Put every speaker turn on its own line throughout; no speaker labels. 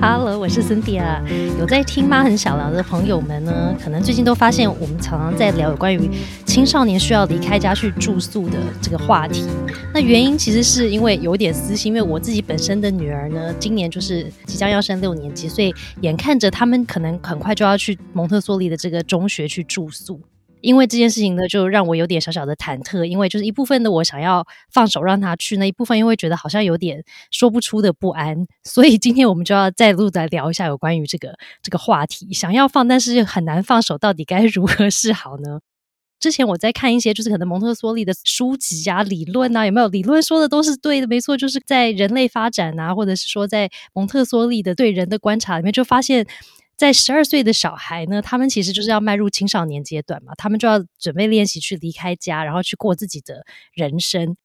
Hello，我是 Cynthia。有在听《妈很想聊》的朋友们呢，可能最近都发现我们常常在聊有关于青少年需要离开家去住宿的这个话题。那原因其实是因为有点私心，因为我自己本身的女儿呢，今年就是即将要升六年级，所以眼看着他们可能很快就要去蒙特梭利的这个中学去住宿。因为这件事情呢，就让我有点小小的忐忑。因为就是一部分的我想要放手让他去，那一部分又会觉得好像有点说不出的不安。所以今天我们就要再录来聊一下有关于这个这个话题。想要放，但是又很难放手，到底该 如何是好呢？之前我在看一些就是可能蒙特梭利的书籍啊、理论啊，有没有理论说的都是对的？没错，就是在人类发展啊，或者是说在蒙特梭利的对人的观察里面，就发现。在十二岁的小孩呢，他们其实就是要迈入青少年阶段嘛，他们就要准备练习去离开家，然后去过自己的人生。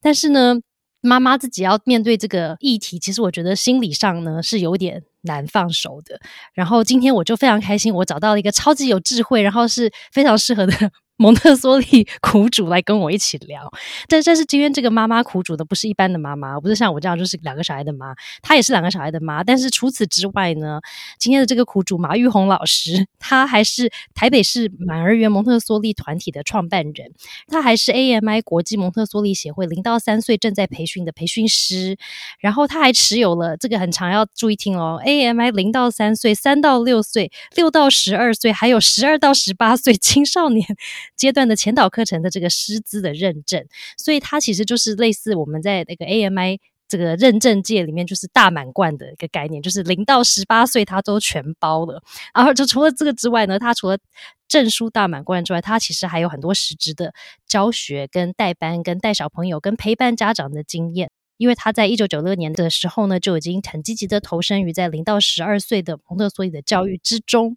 但是呢，妈妈自己要面对这个议题，其实我觉得心理上呢是有点难放手的。然后今天我就非常开心，我找到了一个超级有智慧，然后是非常适合的。蒙特梭利苦主来跟我一起聊，但但是今天这个妈妈苦主的不是一般的妈妈，不是像我这样就是两个小孩的妈，她也是两个小孩的妈。但是除此之外呢，今天的这个苦主马玉红老师，她还是台北市满儿园蒙特梭利团体的创办人，她还是 AMI 国际蒙特梭利协会零到三岁正在培训的培训师，然后他还持有了这个很长要注意听哦，AMI 零到三岁、三到六岁、六到十二岁，还有十二到十八岁 青少年。阶段的前导课程的这个师资的认证，所以它其实就是类似我们在那个 AMI 这个认证界里面就是大满贯的一个概念，就是零到十八岁它都全包了。然后就除了这个之外呢，它除了证书大满贯之外，它其实还有很多实质的教学、跟带班、跟带小朋友、跟陪伴家长的经验。因为他在一九九六年的时候呢，就已经很积极的投身于在零到十二岁的蒙特梭利的教育之中。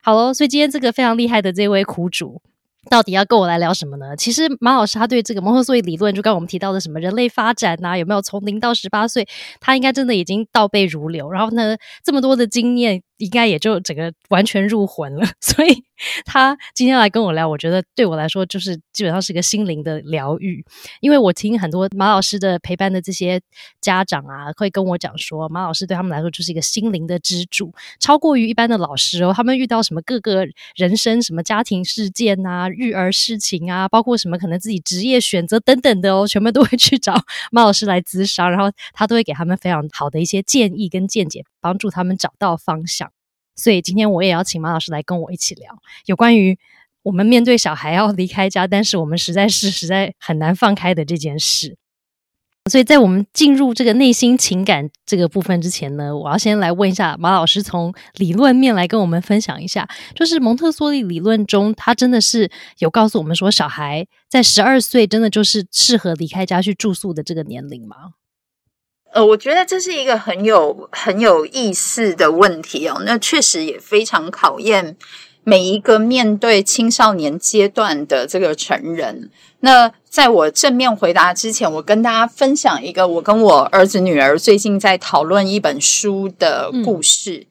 好喽，所以今天这个非常厉害的这位苦主。到底要跟我来聊什么呢？其实马老师他对这个蒙特梭利理论，就刚我们提到的什么人类发展呐，有没有从零到十八岁，他应该真的已经倒背如流。然后呢，这么多的经验。应该也就整个完全入魂了，所以他今天来跟我聊，我觉得对我来说就是基本上是一个心灵的疗愈。因为我听很多马老师的陪伴的这些家长啊，会跟我讲说，马老师对他们来说就是一个心灵的支柱，超过于一般的老师哦。他们遇到什么各个人生什么家庭事件啊、育儿事情啊，包括什么可能自己职业选择等等的哦，全部都会去找 马老师来咨商，然后他都会给他们非常好的一些建议跟见解，帮助他们找到方向。所以今天我也要请马老师来跟我一起聊有关于我们面对小孩要离开家，但是我们实在是实在很难放开的这件事。所以在我们进入这个内心情感这个部分之前呢，我要先来问一下马老师，从理论面来跟我们分享一下，就是蒙特梭利理论中，他真的是有告诉我们说，小孩在十二岁真的就是适合离开家去住宿的这个年龄吗？
呃，我觉得这是一个很有很有意思的问题哦。那确实也非常考验每一个面对青少年阶段的这个成人。那在我正面回答之前，我跟大家分享一个我跟我儿子女儿最近在讨论一本书的故事。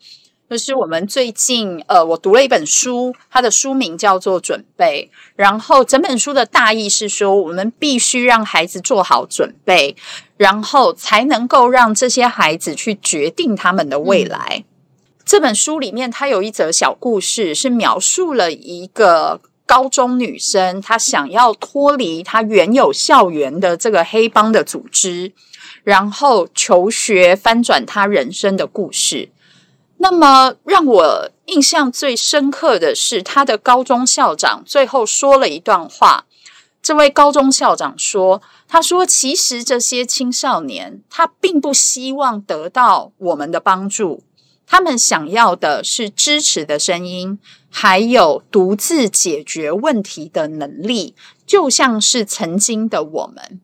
就是我们最近，呃，我读了一本书，它的书名叫做《准备》，然后整本书的大意是说，我们必须让孩子做好准备，然后才能够让这些孩子去决定他们的未来。这本书里面，它有一则小故事，是描述了一个高中女生，她想要脱离她原有校园的这个黑帮的组织，然后求学翻转她人生的故事。那么让我印象最深刻的是，他的高中校长最后说了一段话。这位高中校长说：“他说，其实这些青少年他并不希望得到我们的帮助，他们想要的是支持的声音，还有独自解决问题的能力，就像是曾经的我们。”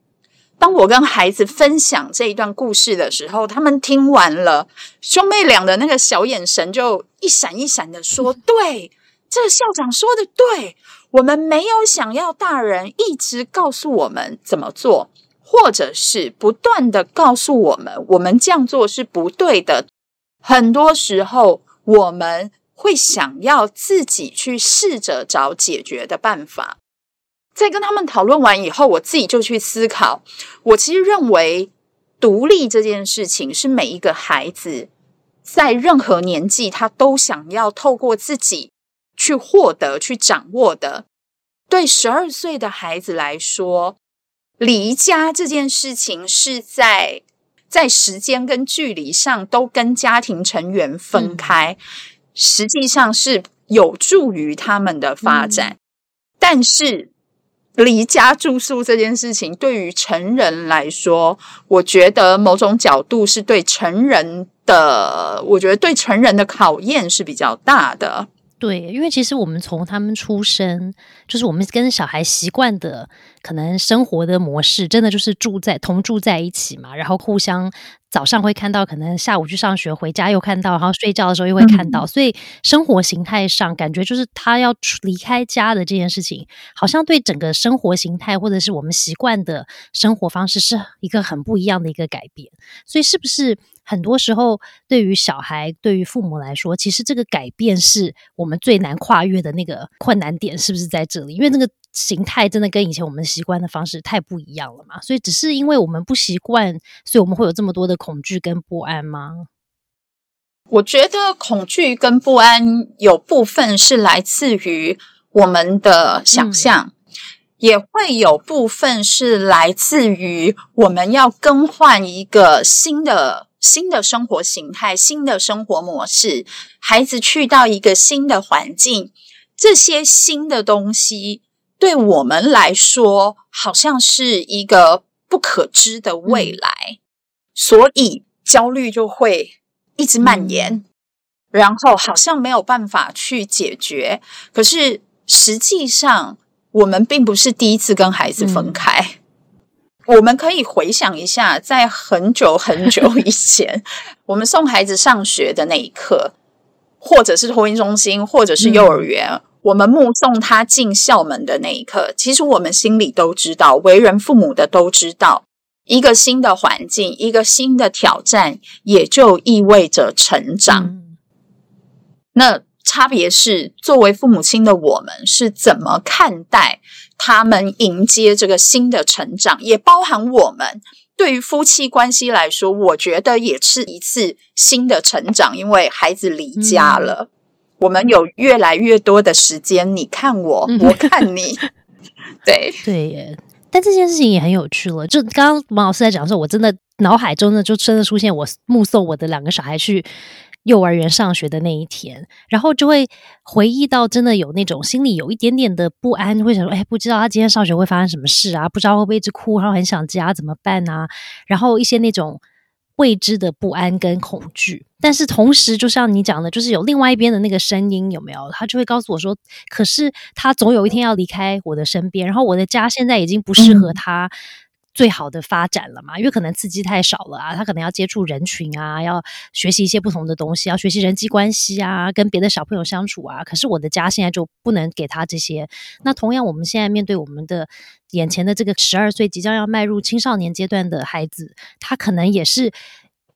当我跟孩子分享这一段故事的时候，他们听完了，兄妹俩的那个小眼神就一闪一闪的说：“对，这个校长说的对，我们没有想要大人一直告诉我们怎么做，或者是不断的告诉我们我们这样做是不对的。很多时候，我们会想要自己去试着找解决的办法。”在跟他们讨论完以后，我自己就去思考。我其实认为，独立这件事情是每一个孩子在任何年纪，他都想要透过自己去获得、去掌握的。对十二岁的孩子来说，离家这件事情是在在时间跟距离上都跟家庭成员分开，实际上是有助于他们的发展。但是离家住宿这件事情，对于成人来说，我觉得某种角度是对成人的，我觉得对成人的考验是比较大的。
对，因为其实我们从他们出生，就是我们跟小孩习惯的可能生活的模式，真的就是住在同住在一起嘛，然后互相。早上会看到，可能下午去上学，回家又看到，然后睡觉的时候又会看到，所以生活形态上感觉就是他要离开家的这件事情，好像对整个生活形态或者是我们习惯的生活方式是一个很不一样的一个改变。所以是不是很多时候对于小孩、对于父母来说，其实这个改变是我们最难跨越的那个困难点，是不是在这里？因为那个。形态真的跟以前我们习惯的方式太不一样了嘛？所以只是因为我们不习惯，所以我们会有这么多的恐惧跟不安吗？
我觉得恐惧跟不安有部分是来自于我们的想象，也会有部分是来自于我们要更换一个新的新的生活形态、新的生活模式。孩子去到一个新的环境，这些新的东西。对我们来说，好像是一个不可知的未来，所以焦虑就会一直蔓延，然后好像没有办法去解决。可是实际上，我们并不是第一次跟孩子分开。我们可以回想一下，在很久很久以前，我们送孩子上学的那一刻，或者是托婴中心，或者是幼儿园。我们目送他进校门的那一刻，其实我们心里都知道，为人父母的都知道，一个新的环境，一个新的挑战，也就意味着成长。那差别是，作为父母亲的我们是怎么看待他们迎接这个新的成长，也包含我们对于夫妻关系来说，我觉得也是一次新的成长，因为孩子离家了。我们有越来越多的时间，你看我，我看你，对
对耶。但这件事情也很有趣了。就刚刚王老师在讲的时候，我真的脑海中呢就真的出现我目送我的两个小孩去幼儿园上学的那一天，然后就会回忆到真的有那种心里有一点点的不安，会想说：哎，不知道他今天上学会发生什么事啊？不知道会不会一直哭，然后很想家怎么办啊？然后一些那种。未知的不安跟恐惧，但是同时，就像你讲的，就是有另外一边的那个声音，有没有？他就会告诉我说：“可是他总有一天要离开我的身边，然后我的家现在已经不适合他最好的发展了嘛？因为可能刺激太少了啊，他可能要接触人群啊，要学习一些不同的东西，要学习人际关系啊，跟别的小朋友相处啊。可是我的家现在就不能给他这些。那同样，我们现在面对我们的。眼前的这个十二岁即将要迈入青少年阶段的孩子，他可能也是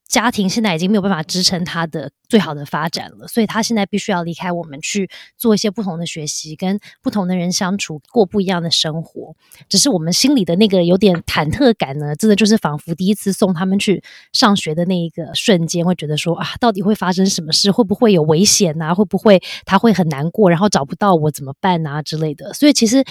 家庭现在已经没有办法支撑他的最好的发展了，所以他现在必须要离开我们去做一些不同的学习，跟不同的人相处，过不一样的生活。只是我们心里的那个有点忐忑感呢，真的就是仿佛第一次送他们去上学的那一个瞬间，会觉得说啊，到底会发生什么事？会不会有危险啊？会不会他会很难过，然后找不到我怎么办啊之类的？所以其实。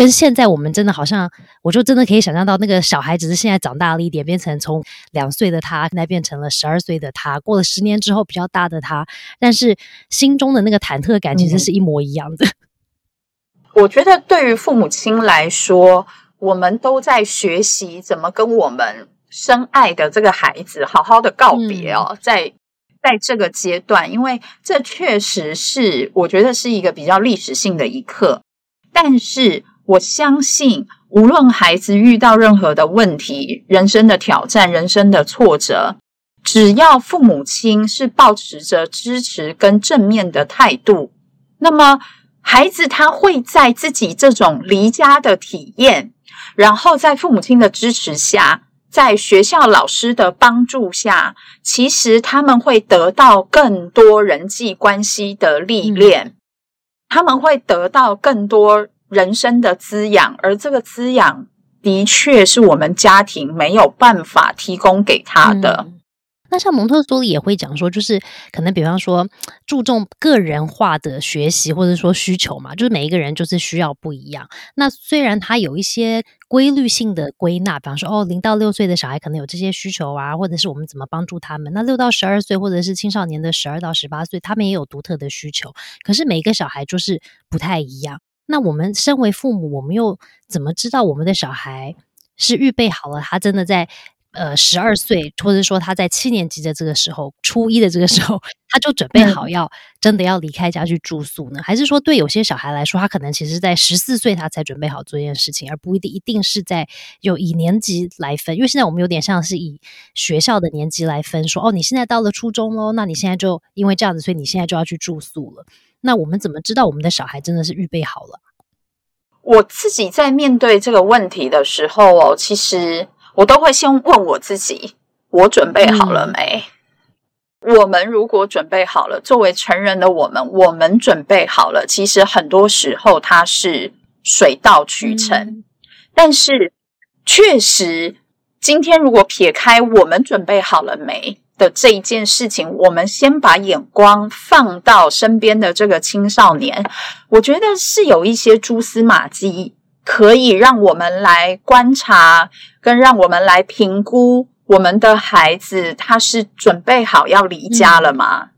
跟现在我们真的好像，我就真的可以想象到那个小孩只是现在长大了一点，变成从两岁的他，现在变成了十二岁的他，过了十年之后比较大的他，但是心中的那个忐忑感其实是一模一样的。
我觉得对于父母亲来说，我们都在学习怎么跟我们深爱的这个孩子好好的告别哦，在在这个阶段，因为这确实是我觉得是一个比较历史性的一刻，但是。我相信，无论孩子遇到任何的问题、人生的挑战、人生的挫折，只要父母亲是保持着支持跟正面的态度，那么孩子他会在自己这种离家的体验，然后在父母亲的支持下，在学校老师的帮助下，其实他们会得到更多人际关系的历练，他们会得到更多。人生的滋养，而这个滋养的确是我们家庭没有办法提供给他的。
那像蒙特梭利也会讲说，就是可能比方说注重个人化的学习，或者说需求嘛，就是每一个人就是需要不一样。那虽然他有一些规律性的归纳，比方说哦，零到六岁的小孩可能有这些需求啊，或者是我们怎么帮助他们。那六到十二岁或者是青少年的十二到十八岁，他们也有独特的需求。可是每一个小孩就是不太一样。那我们身为父母，我们又怎么知道我们的小孩是预备好了？他真的在？呃，十二岁，或者说他在七年级的这个时候，初一的这个时候，他就准备好要真的要离开家去住宿呢？还是说，对有些小孩来说，他可能其实在十四岁他才准备好做这件事情，而不一定一定是在有以年级来分？因为现在我们有点像是以学校的年级来分，说哦，你现在到了初中喽，那你现在就因为这样子，所以你现在就要去住宿了。那我们怎么知道我们的小孩真的是预备好了？
我自己在面对这个问题的时候哦，其实。我都会先问我自己：我准备好了没？我们如果准备好了，作为成人的我们，我们准备好了。其实很多时候它是水到渠成，但是确实，今天如果撇开我们准备好了没的这一件事情，我们先把眼光放到身边的这个青少年，我觉得是有一些蛛丝马迹。可以让我们来观察，跟让我们来评估我们的孩子，他是准备好要离家了吗？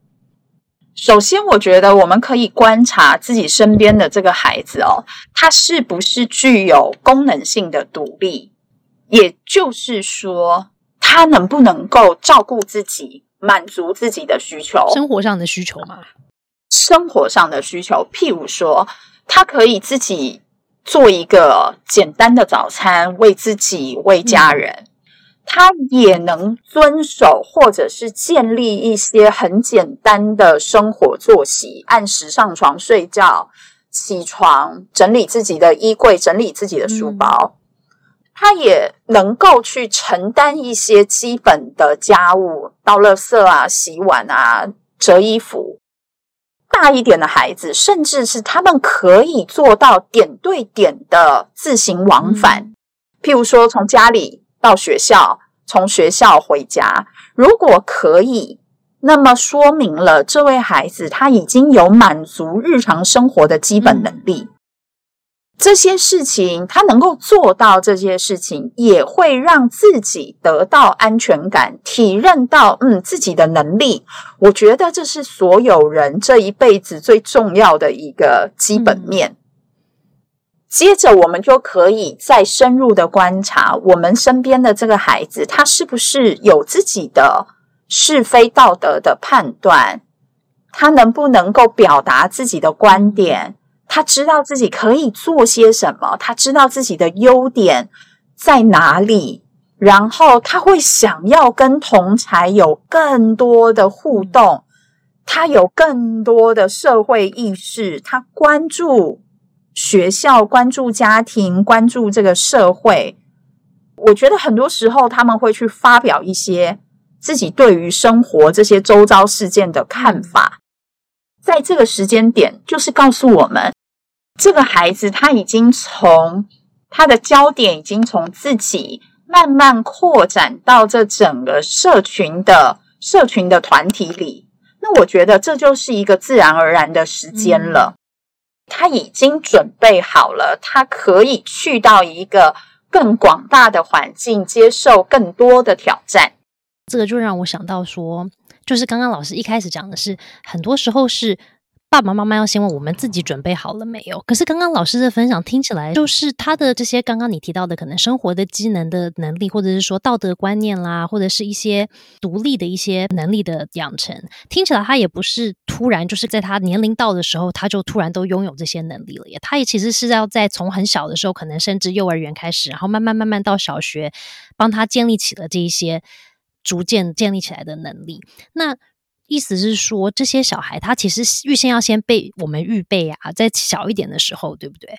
首先，我觉得我们可以观察自己身边的这个孩子哦，他是不是具有功能性的独立？也就是说，他能不能够照顾自己，满足自己的需求，
生活上的需求嘛？
生活上的需求，譬如说，他可以自己。做一个简单的早餐，为自己、为家人，他也能遵守或者是建立一些很简单的生活作息，按时上床睡觉，起床整理自己的衣柜，整理自己的书包。他也能够去承担一些基本的家务，倒垃圾啊、洗碗啊、折衣服。大一点的孩子，甚至是他们可以做到点对点的自行往返，譬如说从家里到学校，从学校回家。如果可以，那么说明了这位孩子他已经有满足日常生活的基本能力。这些事情，他能够做到这些事情，也会让自己得到安全感，体认到嗯自己的能力。我觉得这是所有人这一辈子最重要的一个基本面。接着，我们就可以再深入的观察我们身边的这个孩子，他是不是有自己的是非道德的判断，他能不能够表达自己的观点。他知道自己可以做些什么，他知道自己的优点在哪里，然后他会想要跟同才有更多的互动，他有更多的社会意识，他关注学校，关注家庭，关注这个社会。我觉得很多时候他们会去发表一些自己对于生活这些周遭事件的看法，在这个时间点，就是告诉我们。这个孩子他已经从他的焦点已经从自己慢慢扩展到这整个社群的社群的团体里，那我觉得这就是一个自然而然的时间了。他已经准备好了，他可以去到一个更广大的环境，接受更多的挑战。
这个就让我想到说，就是刚刚老师一开始讲的是，很多时候是。爸爸妈妈要先问我们自己准备好了没有？可是刚刚老师的分享听起来，就是他的这些刚刚你提到的可能生活的机能的能力，或者是说道德观念啦，或者是一些独立的一些能力的养成，听起来他也不是突然就是在他年龄到的时候，他就突然都拥有这些能力了。也，他也其实是要在从很小的时候，可能甚至幼儿园开始，然后慢慢慢慢到小学，帮他建立起了这一些逐渐建立起来的能力。那。意思是说，这些小孩他其实预先要先被我们预备啊，在小一点的时候，对不对？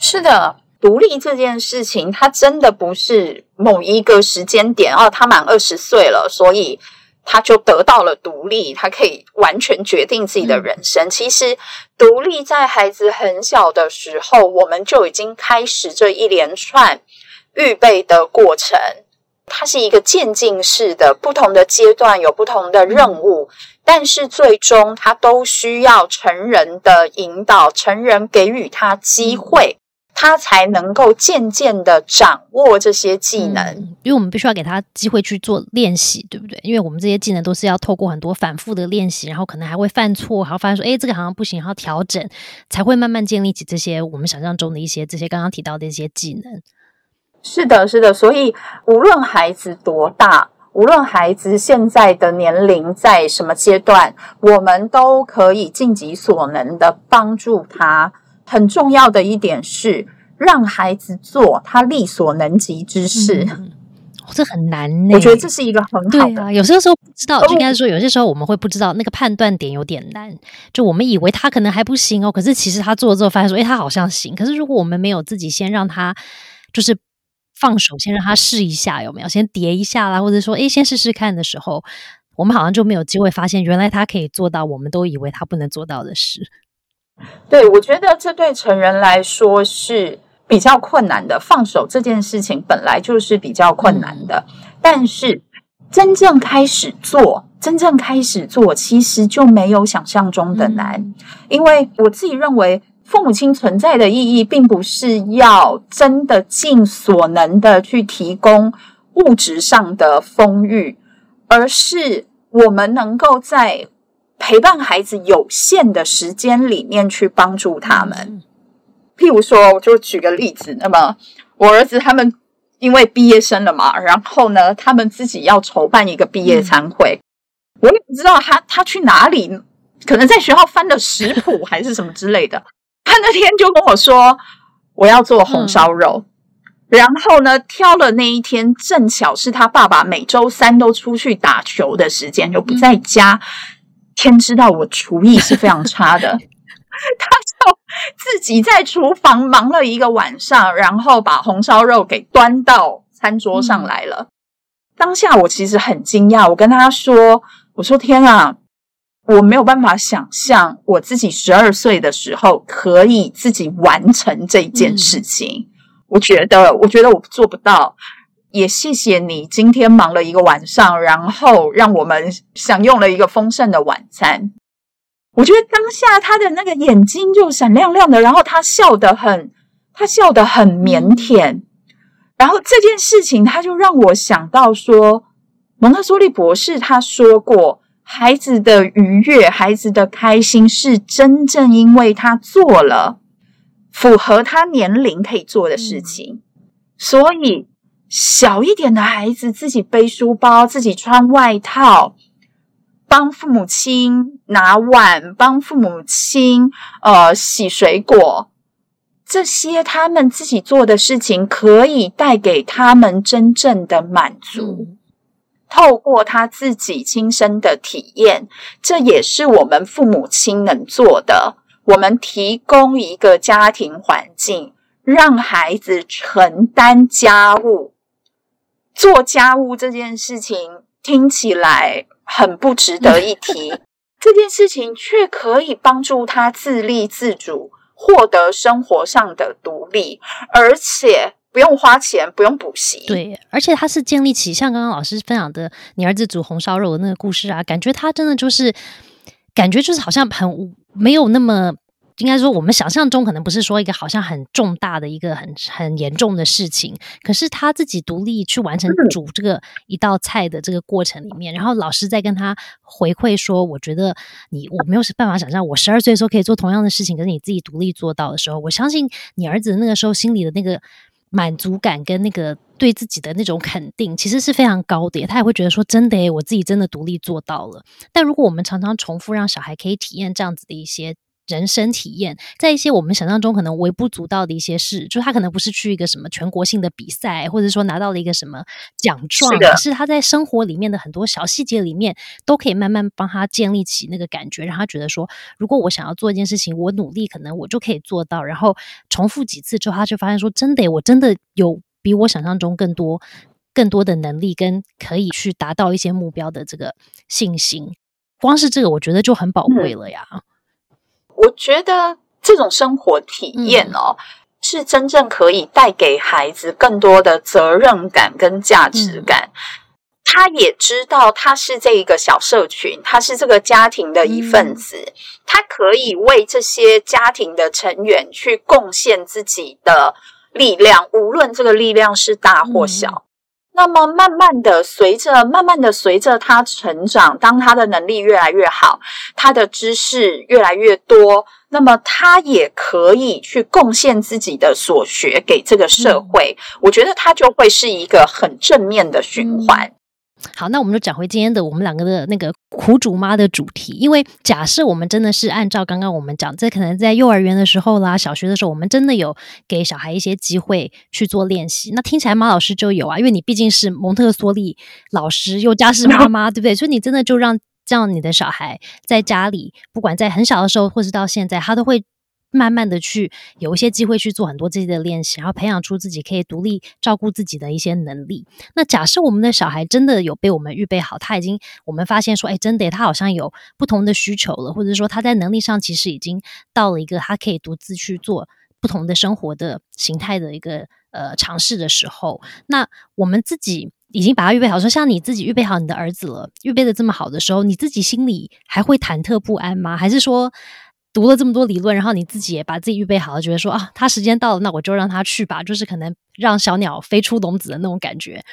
是的，独立这件事情，他真的不是某一个时间点哦，他满二十岁了，所以他就得到了独立，他可以完全决定自己的人生。其实，独立在孩子很小的时候，我们就已经开始这一连串预备的过程。它是一个渐进式的，不同的阶段有不同的任务，但是最终它都需要成人的引导，成人给予他机会。他才能够渐渐的掌握这些技能，
因为我们必须要给他机会去做练习，对不对？因为我们这些技能都是要透过很多反复的练习，然后可能还会犯错，然后发现说，哎，这个好像不行，然后调整，才会慢慢建立起这些我们想象中的一些这些刚刚提到的一些技能。
是的，是的，所以无论孩子多大，无论孩子现在的年龄在什么阶段，我们都可以尽己所能的帮助他。很重要的一点是，让孩子做他力所能及之事。
这很难，
我觉得这是一个很好的。
有些时候不知道，就应该说，有些时候我们会不知道那个判断点有点难。就我们以为他可能还不行哦，可是其实他做了之后发现说，哎，他好像行。可是如果我们没有自己先让他就是放手，先让他试一下，有没有？先叠一下啦，或者说，诶，先试试看的时候，我们好像就没有机会发现，原来他可以做到我们都以为他不能做到的事。
对，我觉得这对成人来说是比较困难的。放手这件事情本来就是比较困难的，但是真正开始做，真正开始做，其实就没有想象中的难。因为我自己认为，父母亲存在的意义，并不是要真的尽所能的去提供物质上的丰裕，而是我们能够在。陪伴孩子有限的时间里面去帮助他们，譬如说，我就举个例子，那么我儿子他们因为毕业生了嘛，然后呢，他们自己要筹办一个毕业餐会，我也不知道他他去哪里，可能在学校翻的食谱还是什么之类的，他那天就跟我说我要做红烧肉，然后呢，挑了那一天正巧是他爸爸每周三都出去打球的时间，就不在家。天知道我厨艺是非常差的，他就自己在厨房忙了一个晚上，然后把红烧肉给端到餐桌上来了。当下我其实很惊讶，我跟他说：“我说天啊，我没有办法想象我自己十二岁的时候可以自己完成这件事情。我觉得，我觉得我做不到。”也谢谢你今天忙了一个晚上，然后让我们享用了一个丰盛的晚餐。我觉得当下他的那个眼睛就闪亮亮的，然后他笑得很，他笑得很腼腆。然后这件事情，他就让我想到说，蒙特梭利博士他说过，孩子的愉悦、孩子的开心，是真正因为他做了符合他年龄可以做的事情，所以。小一点的孩子自己背书包，自己穿外套，帮父母亲拿碗，帮父母亲呃洗水果，这些他们自己做的事情，可以带给他们真正的满足。透过他自己亲身的体验，这也是我们父母亲能做的。我们提供一个家庭环境，让孩子承担家务。做家务这件事情听起来很不值得一提，这件事情却可以帮助他自立自主，获得生活上的独立，而且不用花钱，不用补习。
对，而且他是建立起像刚刚老师分享的你儿子煮红烧肉的那个故事啊，感觉他真的就是，感觉就是好像很没有那么。应该说，我们想象中可能不是说一个好像很重大的一个很很严重的事情，可是他自己独立去完成煮这个一道菜的这个过程里面，然后老师在跟他回馈说：“我觉得你我没有办法想象，我十二岁的时候可以做同样的事情，可是你自己独立做到的时候，我相信你儿子那个时候心里的那个满足感跟那个对自己的那种肯定，其实是非常高的。他也会觉得说，真的诶，我自己真的独立做到了。但如果我们常常重复让小孩可以体验这样子的一些。人生体验，在一些我们想象中可能微不足道的一些事，就他可能不是去一个什么全国性的比赛，或者说拿到了一个什么奖状，是他在生活里面的很多小细节里面，都可以慢慢帮他建立起那个感觉，让他觉得说，如果我想要做一件事情，我努力，可能我就可以做到。然后重复几次之后，他就发现说，真的，我真的有比我想象中更多、更多的能力，跟可以去达到一些目标的这个信心。光是这个，我觉得就很宝贵了呀。
我觉得这种生活体验哦，是真正可以带给孩子更多的责任感跟价值感。他也知道他是这一个小社群，他是这个家庭的一份子，他可以为这些家庭的成员去贡献自己的力量，无论这个力量是大或小。那么，慢慢的，随着慢慢的随着他成长，当他的能力越来越好，他的知识越来越多，那么他也可以去贡献自己的所学给这个社会。我觉得他就会是一个很正面的循环。
好，那我们就讲回今天的我们两个的那个苦主妈的主题。因为假设我们真的是按照刚刚我们讲，这可能在幼儿园的时候啦、小学的时候，我们真的有给小孩一些机会去做练习。那听起来马老师就有啊，因为你毕竟是蒙特梭利老师，又家是妈妈，对不对？所以你真的就让这样你的小孩在家里，不管在很小的时候，或是到现在，他都会。慢慢的去有一些机会去做很多自己的练习，然后培养出自己可以独立照顾自己的一些能力。那假设我们的小孩真的有被我们预备好，他已经我们发现说，哎，真的他好像有不同的需求了，或者说他在能力上其实已经到了一个他可以独自去做不同的生活的形态的一个呃尝试的时候，那我们自己已经把他预备好，说像你自己预备好你的儿子了，预备的这么好的时候，你自己心里还会忐忑不安吗？还是说？读了这么多理论，然后你自己也把自己预备好了，觉得说啊，他时间到了，那我就让他去吧，就是可能让小鸟飞出笼子的那种感觉，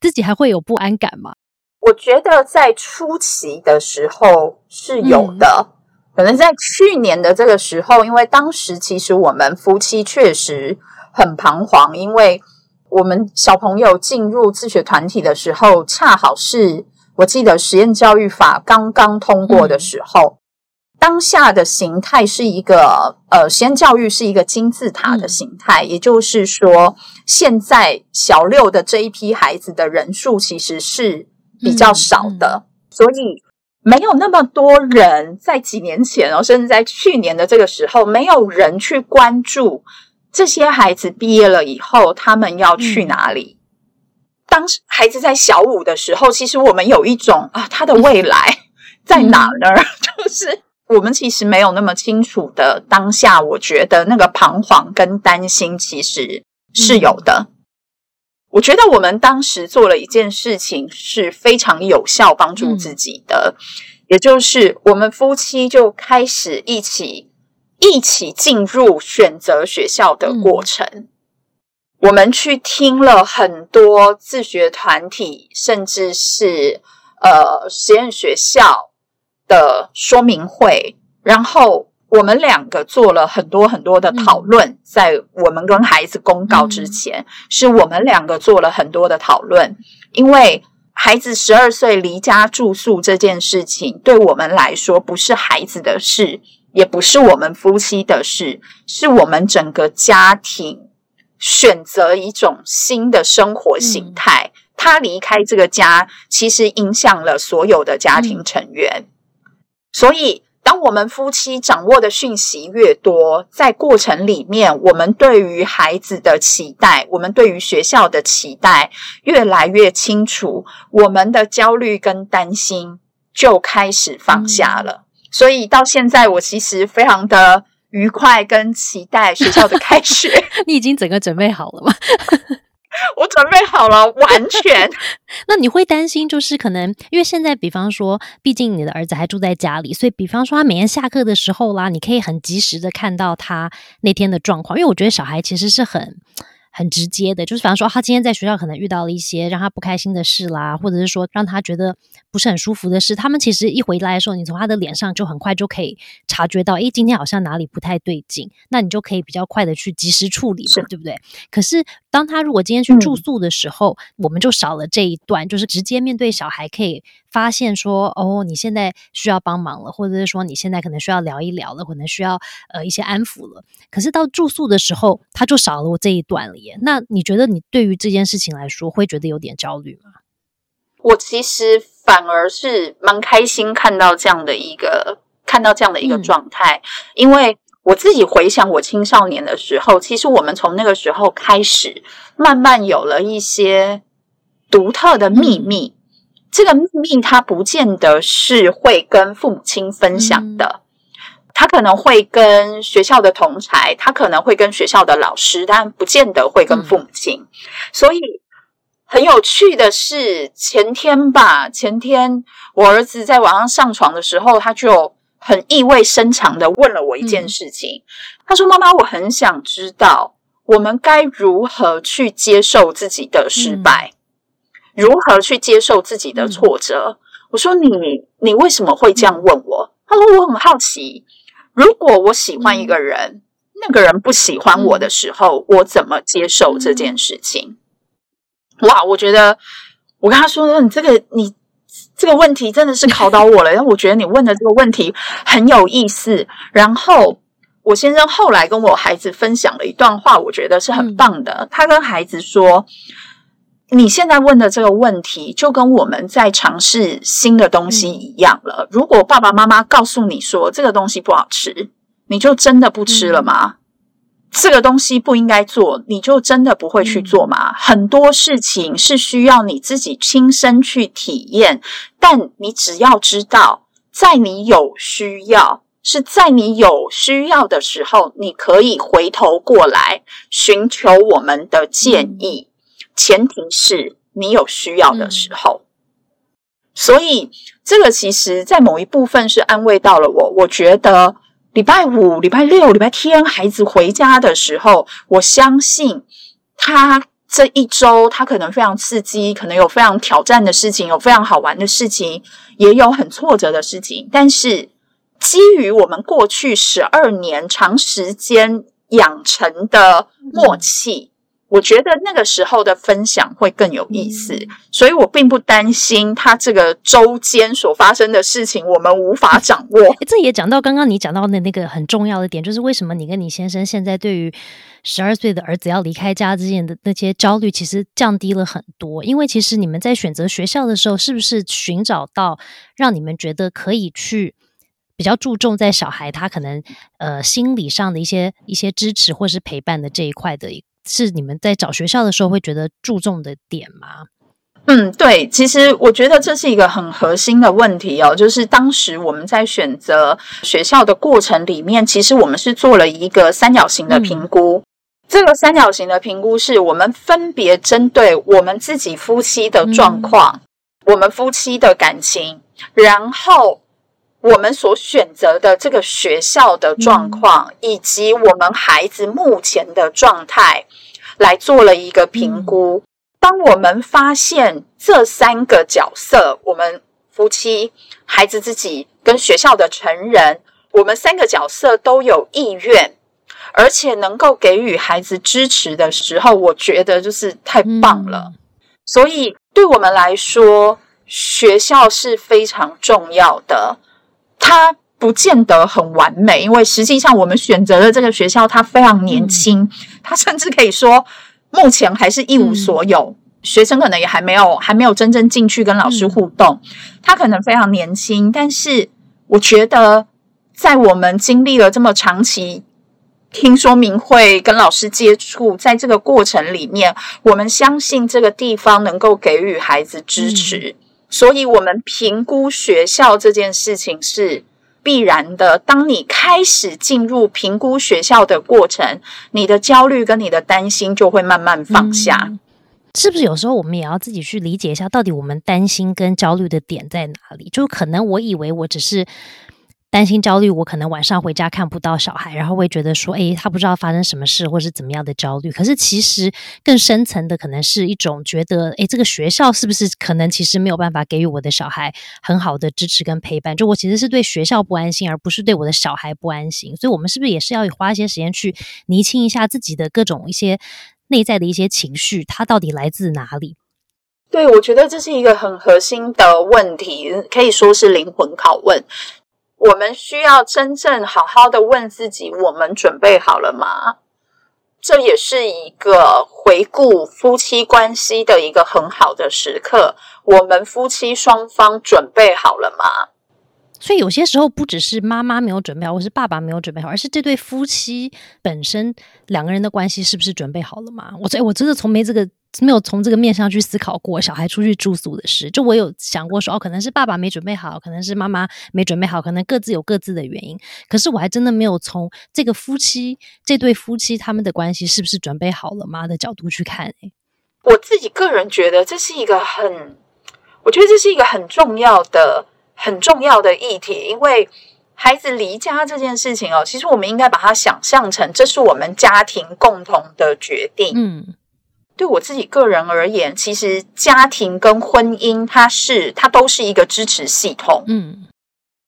自己还会有不安感吗？
我觉得在初期的时候是有的，可能在去年的这个时候，因为当时其实我们夫妻确实很彷徨，因为我们小朋友进入自学团体的时候，恰好是我记得实验教育法刚刚通过的时候。当下的形态是一个呃，实验教育是一个金字塔的形态，也就是说，现在小六的这一批孩子的人数其实是比较少的，所以没有那么多人在几年前哦，甚至在去年的这个时候，没有人去关注这些孩子毕业了以后他们要去哪里。当孩子在小五的时候，其实我们有一种啊，他的未来 在哪呢？就是。我们其实没有那么清楚的当下，我觉得那个彷徨跟担心其实是有的。我觉得我们当时做了一件事情是非常有效帮助自己的，也就是我们夫妻就开始一起一起进入选择学校的过程。我们去听了很多自学团体，甚至是呃实验学校。的说明会，然后我们两个做了很多很多的讨论，在我们跟孩子公告之前，是我们两个做了很多的讨论。因为孩子十二岁离家住宿这件事情，对我们来说不是孩子的事，也不是我们夫妻的事，是我们整个家庭选择一种新的生活形态。他离开这个家，其实影响了所有的家庭成员。所以，当我们夫妻掌握的讯息越多，在过程里面，我们对于孩子的期待，我们对于学校的期待越来越清楚，我们的焦虑跟担心就开始放下了。所以到现在，我其实非常的愉快跟期待学校的开学。
你已经整个准备好了吗？
我准备好了，完全。
那你会担心，就是可能因为现在，比方说，毕竟你的儿子还住在家里，所以，比方说他每天下课的时候啦，你可以很及时的看到他那天的状况。因为我觉得小孩其实是很。很直接的，就是比方说，他今天在学校可能遇到了一些让他不开心的事啦，或者是说让他觉得不是很舒服的事。他们其实一回来的时候，你从他的脸上就很快就可以察觉到，诶，今天好像哪里不太对劲。那你就可以比较快的去及时处理嘛，对不对？可是当他如果今天去住宿的时候，我们就少了这一段，就是直接面对小孩，可以发现说，哦，你现在需要帮忙了，或者是说你现在可能需要聊一聊了，可能需要呃一些安抚了。可是到住宿的时候，他就少了我这一段了耶。那你觉得你对于这件事情来说，会觉得有点焦虑吗？
我其实反而是蛮开心看到这样的一个看到这样的一个状态，因为我自己回想我青少年的时候，其实我们从那个时候开始，慢慢有了一些独特的秘密。这个秘密它不见得是会跟父母亲分享的。他可能会跟学校的同才，他可能会跟学校的老师，但不见得会跟父母亲。所以很有趣的是，前天吧，前天我儿子在晚上上床的时候，他就很意味深长的问了我一件事情。他说：“妈妈，我很想知道，我们该如何去接受自己的失败，如何去接受自己的挫折。”我说：“你，你为什么会这样问我？”他说：“我很好奇。”如果我喜欢一个人，那个人不喜欢我的时候，我怎么接受这件事情？哇，我觉得我跟他说：“你这个，你这个问题真的是考倒我了。”然后我觉得你问的这个问题很有意思。然后我先生后来跟我孩子分享了一段话，我觉得是很棒的。他跟孩子说。你现在问的这个问题，就跟我们在尝试新的东西一样了。如果爸爸妈妈告诉你说这个东西不好吃，你就真的不吃了吗？这个东西不应该做，你就真的不会去做吗？很多事情是需要你自己亲身去体验，但你只要知道，在你有需要，是在你有需要的时候，你可以回头过来寻求我们的建议。前提是你有需要的时候，所以这个其实，在某一部分是安慰到了我。我觉得礼拜五、礼拜六、礼拜天，孩子回家的时候，我相信他这一周，他可能非常刺激，可能有非常挑战的事情，有非常好玩的事情，也有很挫折的事情。但是，基于我们过去十二年长时间养成的默契。我觉得那个时候的分享会更有意思，所以我并不担心他这个周间所发生的事情我们无法掌握。
这也讲到刚刚你讲到的那个很重要的点，就是为什么你跟你先生现在对于十二岁的儿子要离开家之间的那些焦虑，其实降低了很多。因为其实你们在选择学校的时候，是不是寻找到让你们觉得可以去比较注重在小孩他可能呃心理上的一些一些支持或是陪伴的这一块的？是你们在找学校的时候会觉得注重的点吗？
嗯，对，其实我觉得这是一个很核心的问题哦。就是当时我们在选择学校的过程里面，其实我们是做了一个三角形的评估。这个三角形的评估是我们分别针对我们自己夫妻的状况、我们夫妻的感情，然后。我们所选择的这个学校的状况，以及我们孩子目前的状态，来做了一个评估。当我们发现这三个角色，我们夫妻、孩子自己跟学校的成人，我们三个角色都有意愿，而且能够给予孩子支持的时候，我觉得就是太棒了。所以，对我们来说，学校是非常重要的。它不见得很完美，因为实际上我们选择的这个学校，它非常年轻，它甚至可以说目前还是一无所有，学生可能也还没有还没有真正进去跟老师互动，他可能非常年轻。但是我觉得，在我们经历了这么长期听说明会跟老师接触，在这个过程里面，我们相信这个地方能够给予孩子支持。所以，我们评估学校这件事情是必然的。当你开始进入评估学校的过程，你的焦虑跟你的担心就会慢慢放下。
是不是有时候我们也要自己去理解一下，到底我们担心跟焦虑的点在哪里？就可能我以为我只是。担心焦虑，我可能晚上回家看不到小孩，然后会觉得说，诶，他不知道发生什么事，或是怎么样的焦虑。可是其实更深层的，可能是一种觉得，诶，这个学校是不是可能其实没有办法给予我的小孩很好的支持跟陪伴？就我其实是对学校不安心，而不是对我的小孩不安心。所以，我们是不是也是要花一些时间去厘清一下自己的各种一些内在的一些情绪，它到底来自哪里？
对，我觉得这是一个很核心的问题，可以说是灵魂拷问。我们需要真正好好的问自己：我们准备好了吗？这也是一个回顾夫妻关系的一个很好的时刻。我们夫妻双方准备好了吗？
所以有些时候不只是妈妈没有准备好，或是爸爸没有准备好，而是这对夫妻本身两个人的关系是不是准备好了吗？我这我真的从没这个。没有从这个面上去思考过小孩出去住宿的事。就我有想过说，哦，可能是爸爸没准备好，可能是妈妈没准备好，可能各自有各自的原因。可是我还真的没有从这个夫妻这对夫妻他们的关系是不是准备好了妈的角度去看。
我自己个人觉得这是一个很，我觉得这是一个很重要的、很重要的议题，因为。孩子离家这件事情哦，其实我们应该把它想象成这是我们家庭共同的决定。嗯，对我自己个人而言，其实家庭跟婚姻，它是它都是一个支持系统。嗯，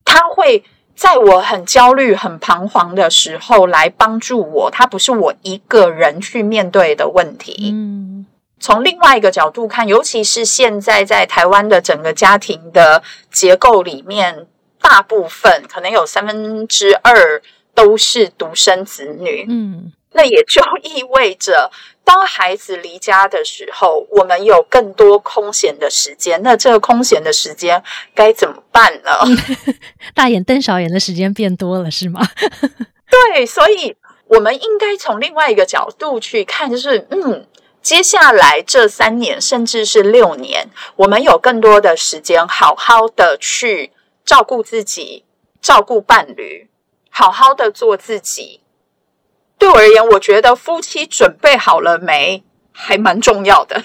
它会在我很焦虑、很彷徨的时候来帮助我。它不是我一个人去面对的问题。嗯，从另外一个角度看，尤其是现在在台湾的整个家庭的结构里面。大部分可能有三分之二都是独生子女，嗯，那也就意味着，当孩子离家的时候，我们有更多空闲的时间。那这个空闲的时间该怎么办呢？
大眼瞪小眼的时间变多了，是吗？
对，所以我们应该从另外一个角度去看，就是嗯，接下来这三年甚至是六年，我们有更多的时间，好好的去。照顾自己，照顾伴侣，好好的做自己。对我而言，我觉得夫妻准备好了没，还蛮重要的。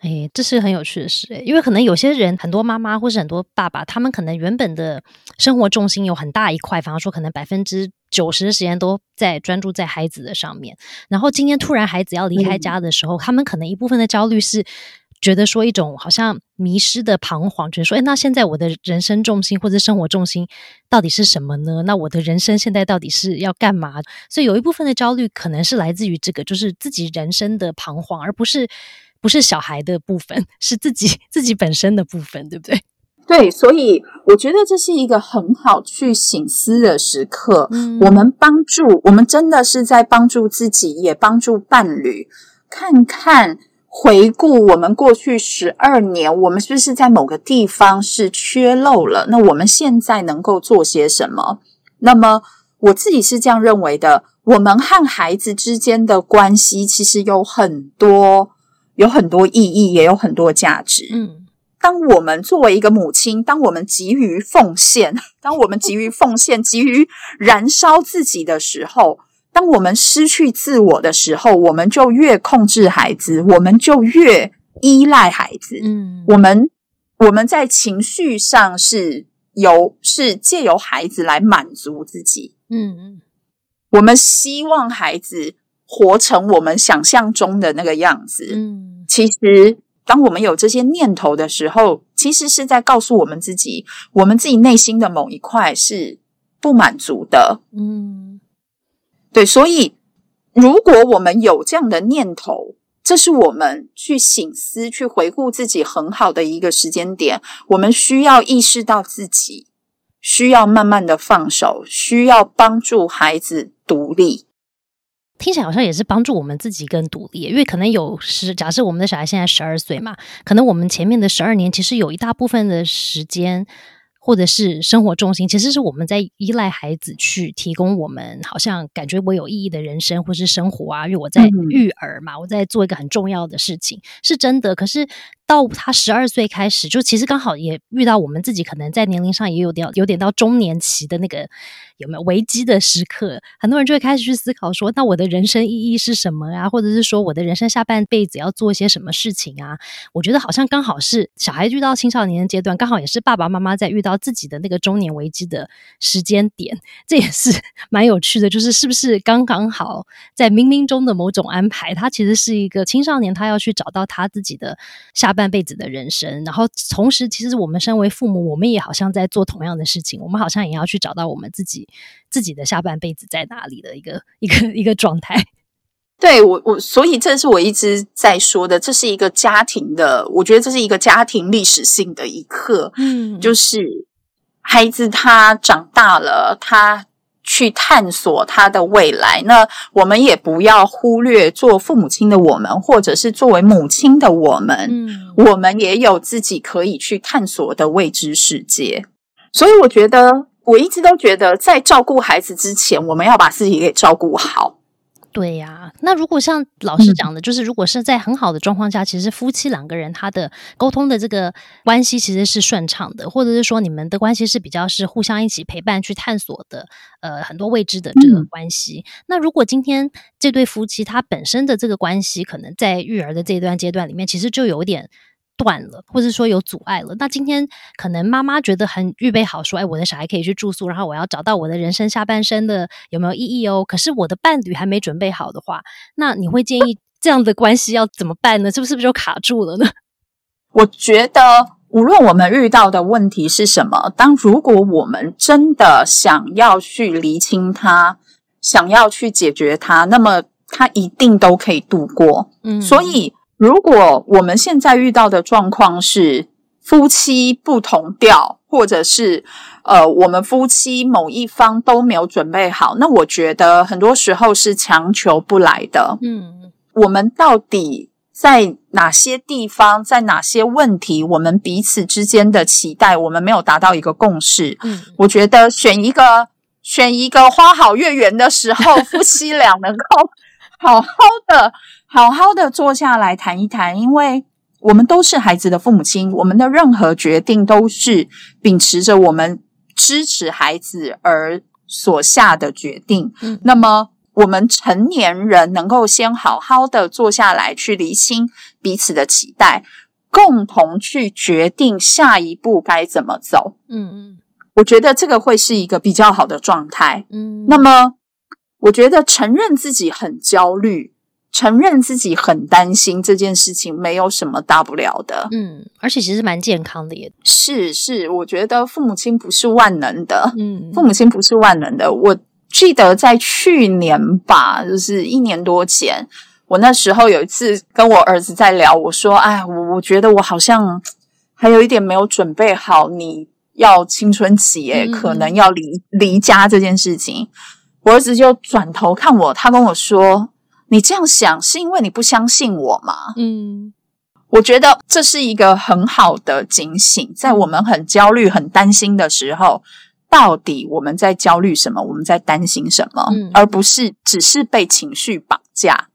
哎，这是很有趣的事，因为可能有些人，很多妈妈或是很多爸爸，他们可能原本的生活重心有很大一块，反而说可能百分之九十的时间都在专注在孩子的上面。然后今天突然孩子要离开家的时候，他们可能一部分的焦虑是。觉得说一种好像迷失的彷徨，觉得说，哎，那现在我的人生重心或者生活重心到底是什么呢？那我的人生现在到底是要干嘛？所以有一部分的焦虑可能是来自于这个，就是自己人生的彷徨，而不是不是小孩的部分，是自己自己本身的部分，对不对？
对，所以我觉得这是一个很好去醒思的时刻。嗯，我们帮助，我们真的是在帮助自己，也帮助伴侣，看看。回顾我们过去十二年，我们是不是在某个地方是缺漏了？那我们现在能够做些什么？那么我自己是这样认为的：我们和孩子之间的关系其实有很多、有很多意义，也有很多价值。嗯，当我们作为一个母亲，当我们急于奉献，当我们急于奉献、急于燃烧自己的时候。当我们失去自我的时候，我们就越控制孩子，我们就越依赖孩子。嗯，我们我们在情绪上是由是借由孩子来满足自己。嗯嗯，我们希望孩子活成我们想象中的那个样子。嗯，其实当我们有这些念头的时候，其实是在告诉我们自己，我们自己内心的某一块是不满足的。嗯。对，所以如果我们有这样的念头，这是我们去醒思、去回顾自己很好的一个时间点。我们需要意识到自己需要慢慢的放手，需要帮助孩子独立。
听起来好像也是帮助我们自己更独立，因为可能有十假设我们的小孩现在十二岁嘛，可能我们前面的十二年其实有一大部分的时间。或者是生活重心，其实是我们在依赖孩子去提供我们，好像感觉我有意义的人生或是生活啊，因为我在育儿嘛，我在做一个很重要的事情，是真的。可是。到他十二岁开始，就其实刚好也遇到我们自己可能在年龄上也有点有点到中年期的那个有没有危机的时刻，很多人就会开始去思考说，那我的人生意义是什么啊？或者是说我的人生下半辈子要做一些什么事情啊？我觉得好像刚好是小孩遇到青少年的阶段，刚好也是爸爸妈妈在遇到自己的那个中年危机的时间点，这也是 蛮有趣的，就是是不是刚刚好在冥冥中的某种安排？他其实是一个青少年，他要去找到他自己的下。半辈子的人生，然后同时，其实我们身为父母，我们也好像在做同样的事情。我们好像也要去找到我们自己自己的下半辈子在哪里的一个一个一个状态。
对我，我所以这是我一直在说的，这是一个家庭的，我觉得这是一个家庭历史性的一刻。嗯，就是孩子他长大了，他。去探索他的未来，那我们也不要忽略做父母亲的我们，或者是作为母亲的我们，嗯，我们也有自己可以去探索的未知世界。所以，我觉得我一直都觉得，在照顾孩子之前，我们要把自己给照顾好。
对呀，那如果像老师讲的，就是如果是在很好的状况下，其实夫妻两个人他的沟通的这个关系其实是顺畅的，或者是说你们的关系是比较是互相一起陪伴去探索的，呃，很多未知的这个关系。那如果今天这对夫妻他本身的这个关系，可能在育儿的这一段阶段里面，其实就有点。断了，或者说有阻碍了。那今天可能妈妈觉得很预备好，说：“哎，我的小孩可以去住宿，然后我要找到我的人生下半生的有没有意义哦？”可是我的伴侣还没准备好的话，那你会建议这样的关系要怎么办呢？是不是不是就卡住了呢？
我觉得，无论我们遇到的问题是什么，当如果我们真的想要去厘清它，想要去解决它，那么它一定都可以度过。嗯，所以。如果我们现在遇到的状况是夫妻不同调，或者是呃，我们夫妻某一方都没有准备好，那我觉得很多时候是强求不来的。嗯，我们到底在哪些地方，在哪些问题，我们彼此之间的期待，我们没有达到一个共识。嗯，我觉得选一个选一个花好月圆的时候，夫妻俩能够好好的。好好的坐下来谈一谈，因为我们都是孩子的父母亲，我们的任何决定都是秉持着我们支持孩子而所下的决定。嗯，那么我们成年人能够先好好的坐下来，去厘清彼此的期待，共同去决定下一步该怎么走。嗯嗯，我觉得这个会是一个比较好的状态。嗯，那么我觉得承认自己很焦虑。承认自己很担心这件事情，没有什么大不了的。
嗯，而且其实蛮健康的，也
是是。我觉得父母亲不是万能的，嗯，父母亲不是万能的。我记得在去年吧，就是一年多前，我那时候有一次跟我儿子在聊，我说：“哎，我我觉得我好像还有一点没有准备好，你要青春期，哎，可能要离离家这件事情。”我儿子就转头看我，他跟我说。你这样想是因为你不相信我吗？嗯，我觉得这是一个很好的警醒，在我们很焦虑、很担心的时候，到底我们在焦虑什么？我们在担心什么？而不是只是被情绪绑架。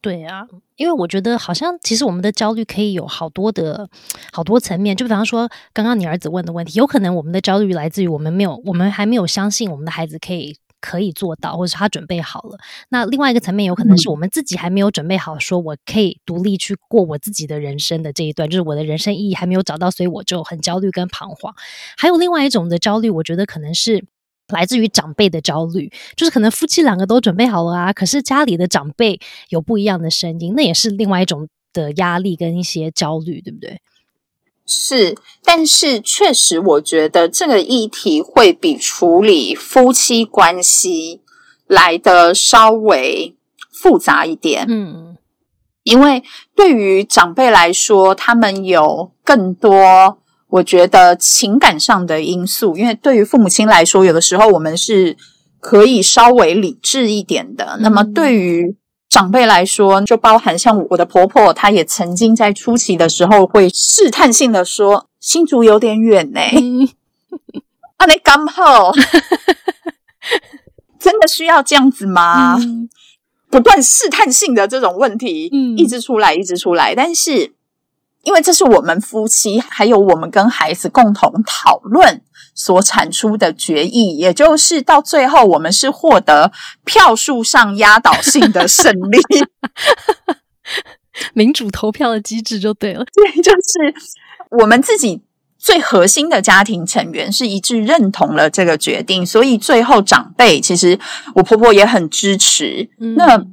对啊，因为我觉得好像其实我们的焦虑可以有好多的好多层面，就比方说刚刚你儿子问的问题，有可能我们的焦虑来自于我们没有，我们还没有相信我们的孩子可以。可以做到，或者是他准备好了。那另外一个层面，有可能是我们自己还没有准备好，说我可以独立去过我自己的人生的这一段，就是我的人生意义还没有找到，所以我就很焦虑跟彷徨。还有另外一种的焦虑，我觉得可能是来自于长辈的焦虑，就是可能夫妻两个都准备好了啊，可是家里的长辈有不一样的声音，那也是另外一种的压力跟一些焦虑，对不对？
是，但是确实，我觉得这个议题会比处理夫妻关系来的稍微复杂一点。嗯，因为对于长辈来说，他们有更多我觉得情感上的因素。因为对于父母亲来说，有的时候我们是可以稍微理智一点的。那么对于长辈来说，就包含像我的婆婆，她也曾经在初期的时候会试探性的说：“新竹有点远呢。”啊，你刚好，真的需要这样子吗？不断试探性的这种问题，嗯，一直出来，一直出来，但是。因为这是我们夫妻，还有我们跟孩子共同讨论所产出的决议，也就是到最后我们是获得票数上压倒性的胜利，
民主投票的机制就对了。
对，就是我们自己最核心的家庭成员是一致认同了这个决定，所以最后长辈其实我婆婆也很支持。那。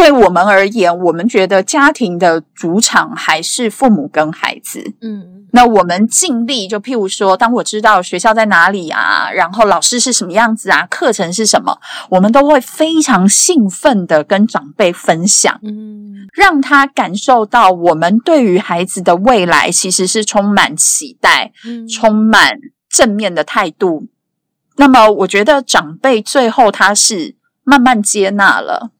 对我们而言，我们觉得家庭的主场还是父母跟孩子。嗯，那我们尽力，就譬如说，当我知道学校在哪里啊，然后老师是什么样子啊，课程是什么，我们都会非常兴奋的跟长辈分享，嗯，让他感受到我们对于孩子的未来其实是充满期待，嗯，充满正面的态度。那么，我觉得长辈最后他是慢慢接纳了。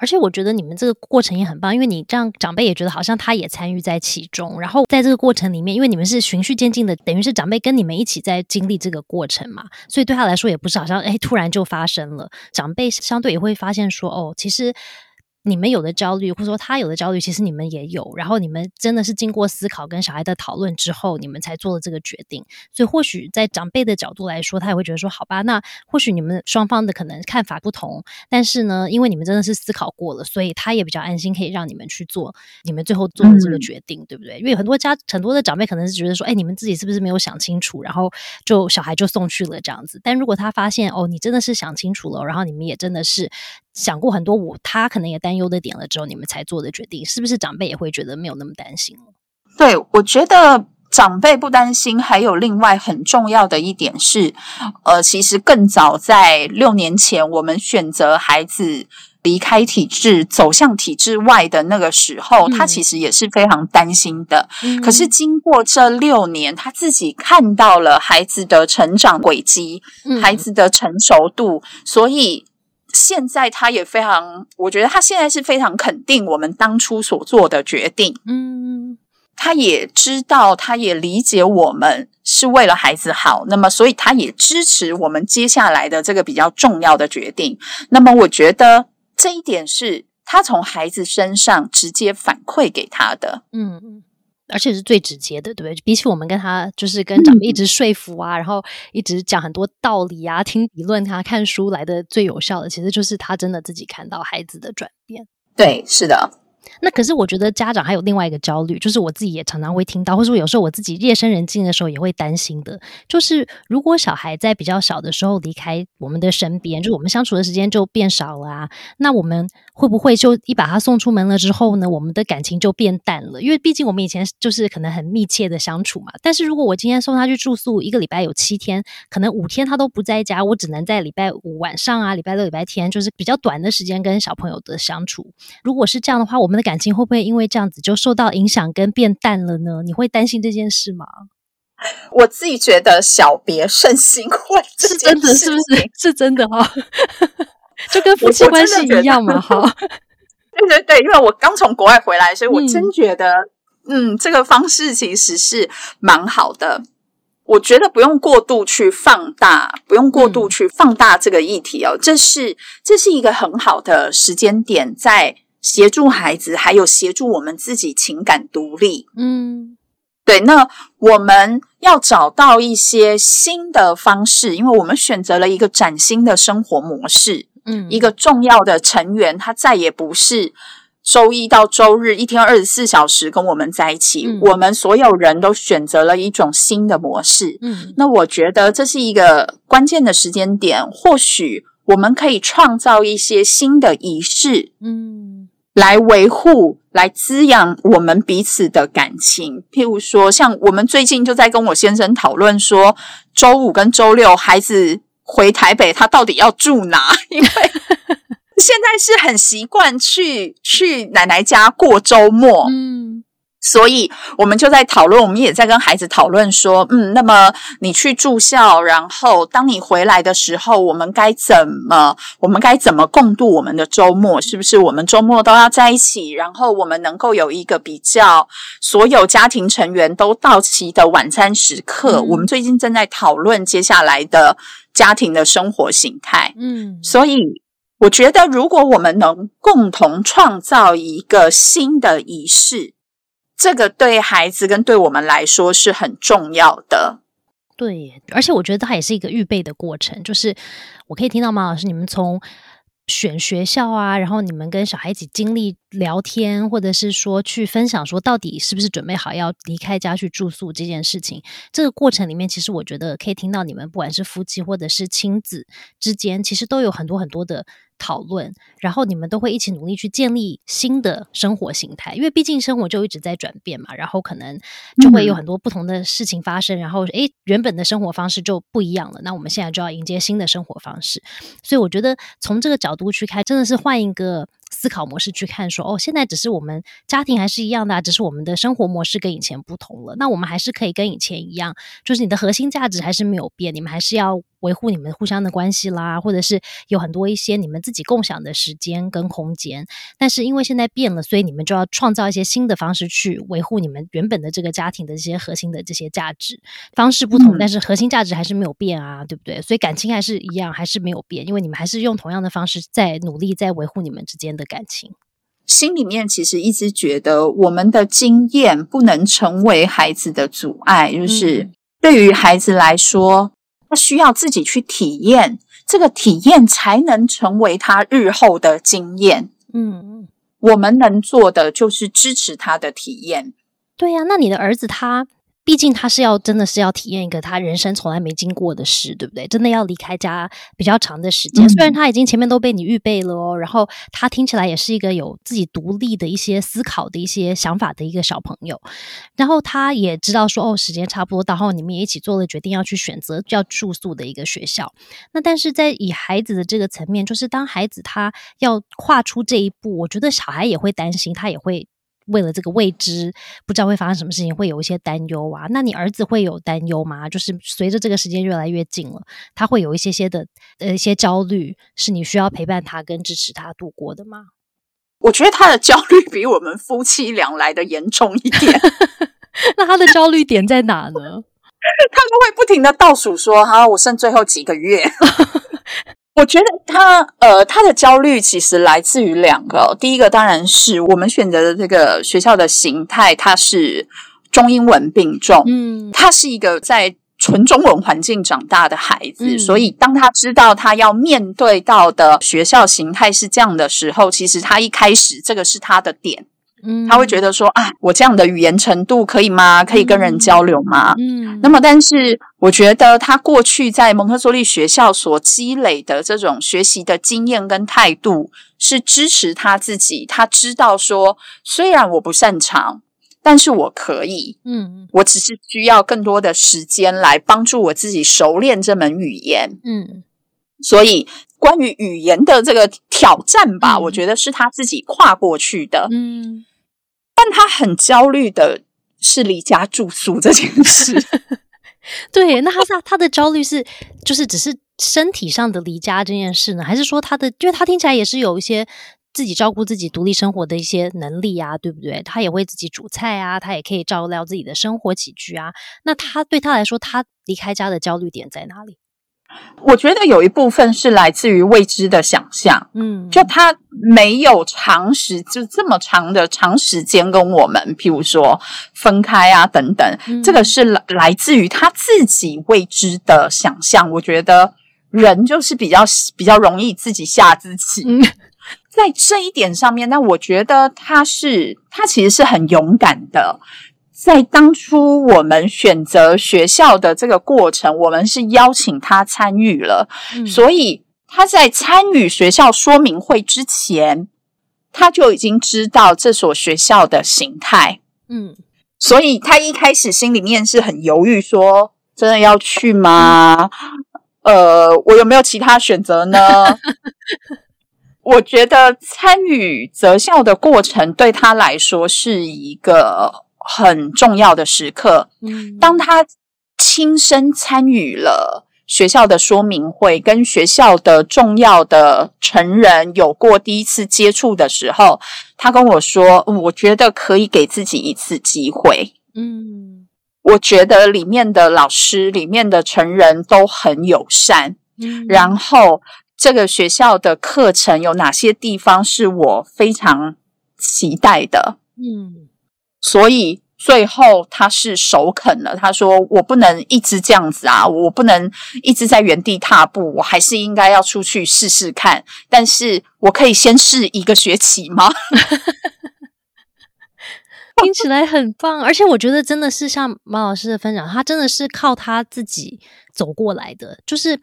而且我觉得你们这个过程也很棒，因为你这样长辈也觉得好像他也参与在其中，然后在这个过程里面，因为你们是循序渐进的，等于是长辈跟你们一起在经历这个过程嘛，所以对他来说也不是好像哎突然就发生了，长辈相对也会发现说哦，其实。你们有的焦虑，或者说他有的焦虑，其实你们也有。然后你们真的是经过思考跟小孩的讨论之后，你们才做了这个决定。所以或许在长辈的角度来说，他也会觉得说：“好吧，那或许你们双方的可能看法不同，但是呢，因为你们真的是思考过了，所以他也比较安心，可以让你们去做你们最后做的这个决定，对不对？因为很多家很多的长辈可能是觉得说：“哎，你们自己是不是没有想清楚？”然后就小孩就送去了这样子。但如果他发现哦，你真的是想清楚了，然后你们也真的是。想过很多，我他可能也担忧的点了之后，你们才做的决定，是不是长辈也会觉得没有那么担心
对，我觉得长辈不担心，还有另外很重要的一点是，呃，其实更早在六年前，我们选择孩子离开体制，走向体制外的那个时候，他其实也是非常担心的。可是经过这六年，他自己看到了孩子的成长轨迹，孩子的成熟度，所以。现在他也非常，我觉得他现在是非常肯定我们当初所做的决定。嗯，他也知道，他也理解我们是为了孩子好，那么所以他也支持我们接下来的这个比较重要的决定。那么我觉得这一点是他从孩子身上直接反馈给他的。嗯。
而且是最直接的，对不对？比起我们跟他就是跟长辈一直说服啊，然后一直讲很多道理啊，听理论他看书来的最有效的，其实就是他真的自己看到孩子的转变。
对，是的。
那可是我觉得家长还有另外一个焦虑，就是我自己也常常会听到，或者说有时候我自己夜深人静的时候也会担心的，就是如果小孩在比较小的时候离开我们的身边，就我们相处的时间就变少了啊，那我们会不会就一把他送出门了之后呢，我们的感情就变淡了？因为毕竟我们以前就是可能很密切的相处嘛。但是如果我今天送他去住宿，一个礼拜有七天，可能五天他都不在家，我只能在礼拜五晚上啊、礼拜六、礼拜天，就是比较短的时间跟小朋友的相处。如果是这样的话，我们的感情会不会因为这样子就受到影响跟变淡了呢？你会担心这件事吗？
我自己觉得小别胜新婚
是真的，是不是？是真的哈，就跟夫妻关系一样嘛，哈。
对对对，因为我刚从国外回来，所以我真觉得，嗯，这个方式其实是蛮好的。我觉得不用过度去放大，不用过度去放大这个议题哦。这是这是一个很好的时间点，在。协助孩子，还有协助我们自己情感独立。嗯，对。那我们要找到一些新的方式，因为我们选择了一个崭新的生活模式。嗯，一个重要的成员，他再也不是周一到周日一天二十四小时跟我们在一起。我们所有人都选择了一种新的模式。嗯，那我觉得这是一个关键的时间点，或许我们可以创造一些新的仪式。嗯。来维护、来滋养我们彼此的感情。譬如说，像我们最近就在跟我先生讨论说，周五跟周六孩子回台北，他到底要住哪？因为 现在是很习惯去去奶奶家过周末。嗯。所以，我们就在讨论，我们也在跟孩子讨论说，嗯，那么你去住校，然后当你回来的时候，我们该怎么，我们该怎么共度我们的周末？是不是我们周末都要在一起？然后我们能够有一个比较所有家庭成员都到齐的晚餐时刻？我们最近正在讨论接下来的家庭的生活形态。嗯，所以我觉得，如果我们能共同创造一个新的仪式。这个对孩子跟对我们来说是很重要的。
对，而且我觉得它也是一个预备的过程。就是我可以听到马老师，你们从选学校啊，然后你们跟小孩一起经历聊天，或者是说去分享，说到底是不是准备好要离开家去住宿这件事情。这个过程里面，其实我觉得可以听到你们不管是夫妻或者是亲子之间，其实都有很多很多的。讨论，然后你们都会一起努力去建立新的生活形态，因为毕竟生活就一直在转变嘛，然后可能就会有很多不同的事情发生，然后诶，原本的生活方式就不一样了，那我们现在就要迎接新的生活方式，所以我觉得从这个角度去看，真的是换一个思考模式去看，说哦，现在只是我们家庭还是一样的，只是我们的生活模式跟以前不同了。那我们还是可以跟以前一样，就是你的核心价值还是没有变，你们还是要维护你们互相的关系啦，或者是有很多一些你们自己共享的时间跟空间。但是因为现在变了，所以你们就要创造一些新的方式去维护你们原本的这个家庭的这些核心的这些价值。方式不同，但是核心价值还是没有变啊，对不对？所以感情还是一样，还是没有变，因为你们还是用同样的方式在努力在维护你们之间的感情。
心里面其实一直觉得，我们的经验不能成为孩子的阻碍，就是对于孩子来说，他需要自己去体验，这个体验才能成为他日后的经验。嗯，我们能做的就是支持他的体验。
对呀，那你的儿子他？毕竟他是要真的是要体验一个他人生从来没经过的事，对不对？真的要离开家比较长的时间。虽然他已经前面都被你预备了哦，然后他听起来也是一个有自己独立的一些思考的一些想法的一个小朋友。然后他也知道说哦，时间差不多到，然后你们也一起做了决定要去选择要住宿的一个学校。那但是在以孩子的这个层面，就是当孩子他要跨出这一步，我觉得小孩也会担心，他也会。为了这个未知，不知道会发生什么事情，会有一些担忧啊。那你儿子会有担忧吗？就是随着这个时间越来越近了，他会有一些些的呃一些焦虑，是你需要陪伴他跟支持他度过的吗？
我觉得他的焦虑比我们夫妻俩来的严重一点。
那他的焦虑点在哪呢？
他们会不停的倒数说：“哈，我剩最后几个月。”我觉得他呃，他的焦虑其实来自于两个。第一个当然是我们选择的这个学校的形态，它是中英文并重。嗯，他是一个在纯中文环境长大的孩子，所以当他知道他要面对到的学校形态是这样的时候，其实他一开始这个是他的点。嗯，他会觉得说啊，我这样的语言程度可以吗？可以跟人交流吗？嗯，那么但是我觉得他过去在蒙特梭利学校所积累的这种学习的经验跟态度，是支持他自己。他知道说，虽然我不擅长，但是我可以。嗯，我只是需要更多的时间来帮助我自己熟练这门语言。嗯，所以关于语言的这个挑战吧，我觉得是他自己跨过去的。嗯。但他很焦虑的是离家住宿这件事。
对，那他他的焦虑是就是只是身体上的离家这件事呢，还是说他的？因为他听起来也是有一些自己照顾自己、独立生活的一些能力啊，对不对？他也会自己煮菜啊，他也可以照料自己的生活起居啊。那他对他来说，他离开家的焦虑点在哪里？
我觉得有一部分是来自于未知的想象，嗯，就他没有长时就这么长的长时间跟我们，譬如说分开啊等等，这个是来来自于他自己未知的想象。我觉得人就是比较比较容易自己吓自己，在这一点上面，那我觉得他是他其实是很勇敢的。在当初我们选择学校的这个过程，我们是邀请他参与了，所以他在参与学校说明会之前，他就已经知道这所学校的形态。嗯，所以他一开始心里面是很犹豫，说真的要去吗？呃，我有没有其他选择呢？我觉得参与择校的过程对他来说是一个。很重要的时刻，嗯，当他亲身参与了学校的说明会，跟学校的重要的成人有过第一次接触的时候，他跟我说：“我觉得可以给自己一次机会。”嗯，我觉得里面的老师、里面的成人都很友善，嗯，然后这个学校的课程有哪些地方是我非常期待的？嗯。所以最后他是首肯了。他说：“我不能一直这样子啊，我不能一直在原地踏步，我还是应该要出去试试看。但是我可以先试一个学期吗？”
听起来很棒，而且我觉得真的是像马老师的分享，他真的是靠他自己走过来的。就是比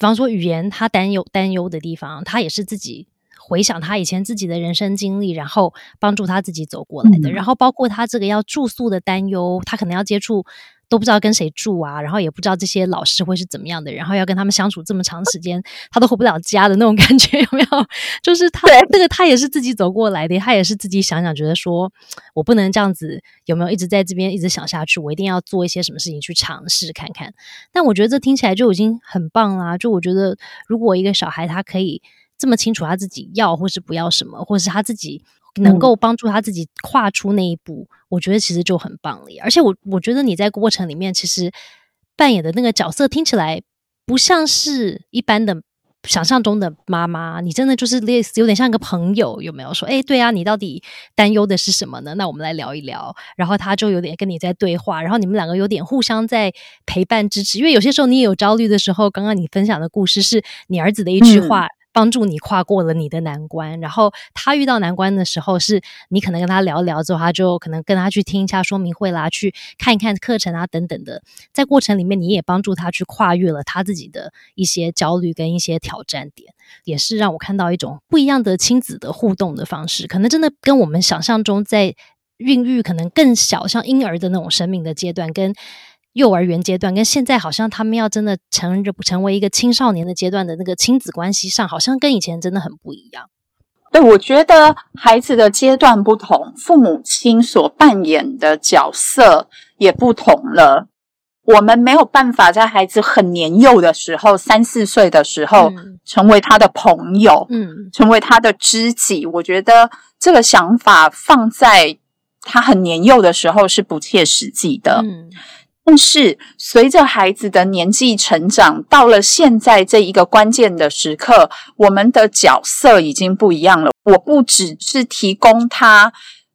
方说语言，他担忧担忧的地方，他也是自己。回想他以前自己的人生经历，然后帮助他自己走过来的，然后包括他这个要住宿的担忧，他可能要接触都不知道跟谁住啊，然后也不知道这些老师会是怎么样的，然后要跟他们相处这么长时间，他都回不了家的那种感觉，有没有？就是他这个他也是自己走过来的，他也是自己想想觉得说，我不能这样子，有没有一直在这边一直想下去？我一定要做一些什么事情去尝试看看。但我觉得这听起来就已经很棒啦。就我觉得，如果一个小孩他可以这么清楚他自己要或是不要什么，或是他自己。能够帮助他自己跨出那一步，我觉得其实就很棒了。而且我我觉得你在过程里面其实扮演的那个角色听起来不像是一般的想象中的妈妈，你真的就是类似有点像一个朋友，有没有？说哎，对啊，你到底担忧的是什么呢？那我们来聊一聊。然后他就有点跟你在对话，然后你们两个有点互相在陪伴支持。因为有些时候你也有焦虑的时候，刚刚你分享的故事是你儿子的一句话。帮助你跨过了你的难关，然后他遇到难关的时候，是你可能跟他聊聊之后，他就可能跟他去听一下说明会啦，去看一看课程啊等等的，在过程里面你也帮助他去跨越了他自己的一些焦虑跟一些挑战点，也是让我看到一种不一样的亲子的互动的方式，可能真的跟我们想象中在孕育可能更小像婴儿的那种生命的阶段跟。幼儿园阶段跟现在好像他们要真的成成为一个青少年的阶段的那个亲子关系上，好像跟以前真的很不一样。
对，我觉得孩子的阶段不同，父母亲所扮演的角色也不同了。我们没有办法在孩子很年幼的时候，三四岁的时候，成为他的朋友，嗯，成为他的知己。我觉得这个想法放在他很年幼的时候是不切实际的。嗯。但是随着孩子的年纪成长，到了现在这一个关键的时刻，我们的角色已经不一样了。我不只是提供他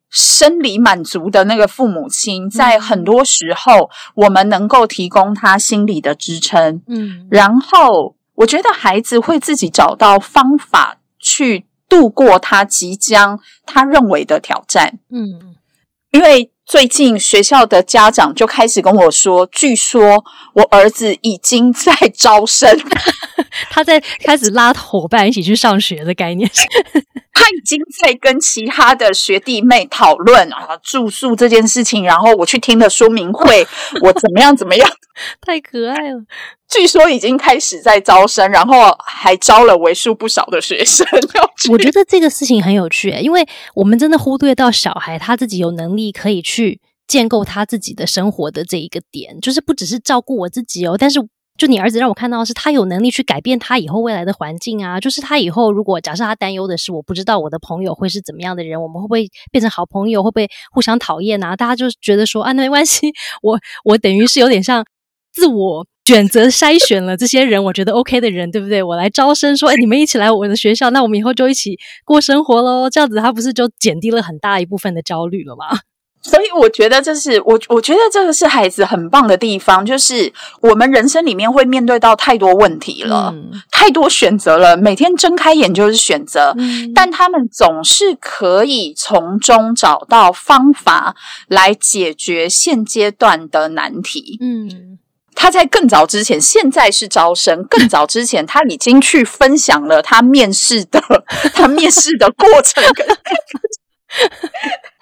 生理满足的那个父母亲，在很多时候，我们能够提供他心理的支撑。嗯，然后我觉得孩子会自己找到方法去度过他即将他认为的挑战。嗯，因为。最近学校的家长就开始跟我说，据说我儿子已经在招生，
他在开始拉伙伴一起去上学的概念。
他已经在跟其他的学弟妹讨论啊住宿这件事情，然后我去听了说明会，我怎么样怎么样，
太可爱了。
据说已经开始在招生，然后还招了为数不少的学生。
我觉得这个事情很有趣，因为我们真的忽略到小孩他自己有能力可以去去建构他自己的生活的这一个点，就是不只是照顾我自己哦，但是。就你儿子让我看到的是，他有能力去改变他以后未来的环境啊。就是他以后如果假设他担忧的是，我不知道我的朋友会是怎么样的人，我们会不会变成好朋友，会不会互相讨厌啊？大家就觉得说啊，那没关系，我我等于是有点像自我选择筛选了这些人，我觉得 OK 的人，对不对？我来招生说，哎，你们一起来我的学校，那我们以后就一起过生活喽。这样子他不是就减低了很大一部分的焦虑了吗？
所以我觉得这是我，我觉得这个是孩子很棒的地方，就是我们人生里面会面对到太多问题了，太多选择了，每天睁开眼就是选择，但他们总是可以从中找到方法来解决现阶段的难题。嗯，他在更早之前，现在是招生，更早之前他已经去分享了他面试的 他面试的过程。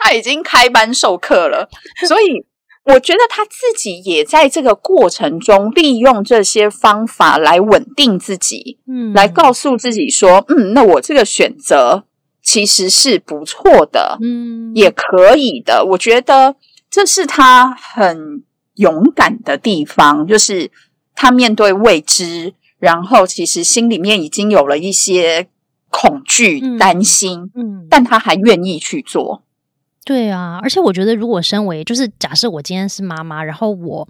他已经开班授课了，所以我觉得他自己也在这个过程中利用这些方法来稳定自己，嗯，来告诉自己说，嗯，那我这个选择其实是不错的，嗯，也可以的。我觉得这是他很勇敢的地方，就是他面对未知，然后其实心里面已经有了一些。恐惧、担心，嗯，但他还愿意去做。
对啊，而且我觉得，如果身为就是假设我今天是妈妈，然后我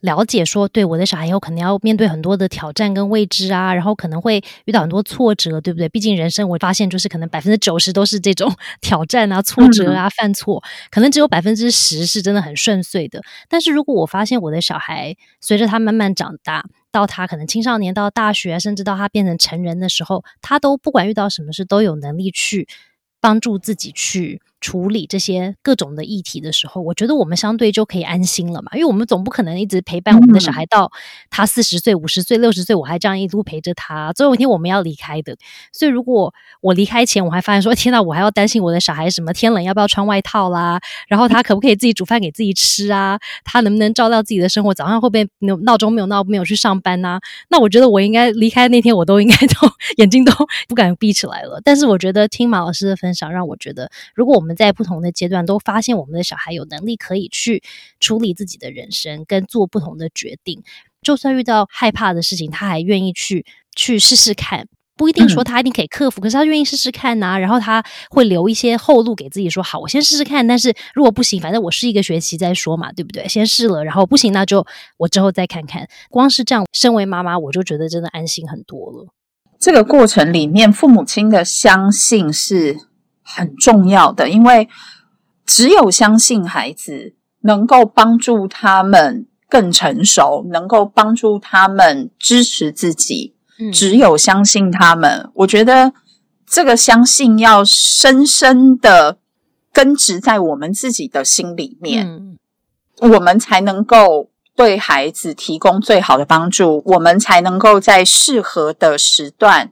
了解说，对我的小孩以后可能要面对很多的挑战跟未知啊，然后可能会遇到很多挫折，对不对？毕竟人生我发现就是可能百分之九十都是这种 挑战啊、挫折啊、犯错，可能只有百分之十是真的很顺遂的。但是如果我发现我的小孩随着他慢慢长大，到他可能青少年到大学，甚至到他变成成人的时候，他都不管遇到什么事，都有能力去帮助自己去处理这些各种的议题的时候，我觉得我们相对就可以安心了嘛，因为我们总不可能一直陪伴我们的小孩到他四十岁、五十岁、六十岁，我还这样一路陪着他，总有一天我们要离开的。所以如果我离开前，我还发现说，天哪，我还要担心我的小孩什么天冷要不要穿外套啦，然后他可不可以自己煮饭给自己吃啊？他能不能照料自己的生活？早上会不会闹闹钟没有闹没有去上班呐？那我觉得我应该离开那天，我都应该 都眼睛都 不敢闭起来了。但是我觉得听马老师的分享，让我觉得，如果我们在不同的阶段都发现我们的小孩有能力可以去处理自己的人生，跟做不同的决定，就算遇到害怕的事情，他还愿意去去试试看。不一定说他一定可以克服，可是他愿意试试看呐。然后他会留一些后路给自己，说好，我先试试看。但是如果不行，反正我试一个学期再说嘛，对不对？先试了，然后不行，那就我之后再看看。光是这样，身为妈妈，我就觉得真的安心很多了。
这个过程里面，父母亲的相信是很重要的，因为只有相信孩子，能够帮助他们更成熟，能够帮助他们支持自己。只有相信他们，我觉得这个相信要深深的根植在我们自己的心里面，我们才能够对孩子提供最好的帮助，我们才能够在适合的时段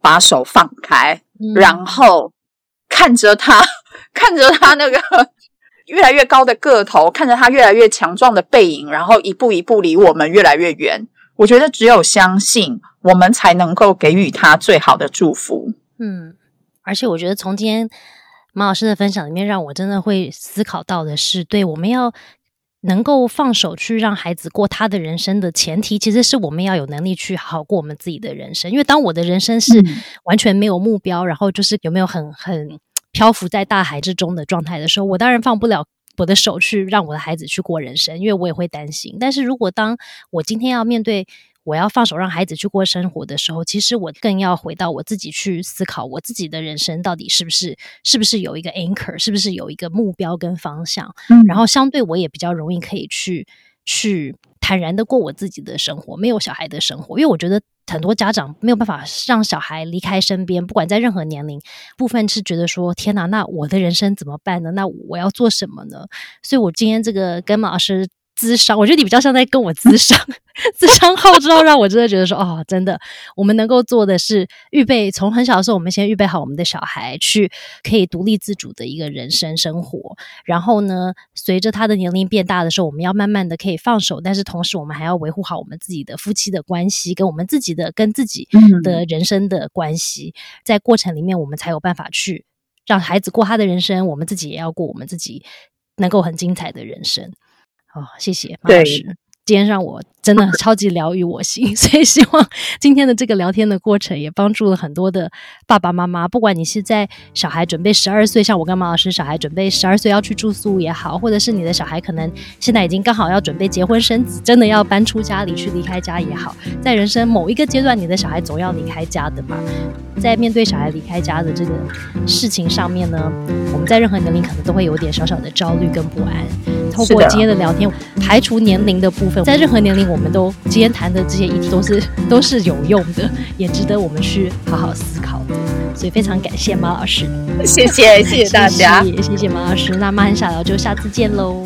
把手放开，然后看着他，看着他那个 越来越高的个头，看着他越来越强壮的背影，然后一步一步离我们越来越远。我觉得只有相信。我们才能够给予他最好的祝福。
嗯，而且我觉得从今天马老师的分享里面，让我真的会思考到的是，对我们要能够放手去让孩子过他的人生的前提，其实是我们要有能力去好好过我们自己的人生。因为当我的人生是完全没有目标，然后就是有没有很很漂浮在大海之中的状态的时候，我当然放不了我的手去让我的孩子去过人生，因为我也会担心。但是如果当我今天要面对，我要放手让孩子去过生活的时候，其实我更要回到我自己去思考，我自己的人生到底是不是是不是有一个 anchor，是不是有一个目标跟方向。嗯，然后相对我也比较容易可以去去坦然的过我自己的生活，没有小孩的生活。因为我觉得很多家长没有办法让小孩离开身边，不管在任何年龄，部分是觉得说天哪，那我的人生怎么办呢？那我要做什么呢？所以我今天这个跟马老师。咨商，我觉得你比较像在跟我咨商，咨商号之后让我真的觉得说，哦，真的，我们能够做的是预备，从很小的时候，我们先预备好我们的小孩去可以独立自主的一个人生生活。然后呢，随着他的年龄变大的时候，我们要慢慢的可以放手，但是同时我们还要维护好我们自己的夫妻的关系，跟我们自己的跟自己的人生的关系，在过程里面，我们才有办法去让孩子过他的人生，我们自己也要过我们自己能够很精彩的人生。哦，谢谢马老师，今天让我真的超级疗愈我心，所以希望今天的这个聊天的过程也帮助了很多的爸爸妈妈。不管你是在小孩准备十二岁，像我跟马老师，小孩准备十二岁要去住宿也好，或者是你的小孩可能现在已经刚好要准备结婚生子，真的要搬出家里去离开家也好，在人生某一个阶段，你的小孩总要离开家的嘛。在面对小孩离开家的这个事情上面呢，我们在任何年龄可能都会有点小小的焦虑跟不安。透过今天的聊天，排除年龄的部分，在任何年龄，我们都今天谈的这些议题都是 都是有用的，也值得我们去好好思考的。所以非常感谢马老师，
谢谢谢谢大家，
谢谢马老师。那马很小聊就下次见喽。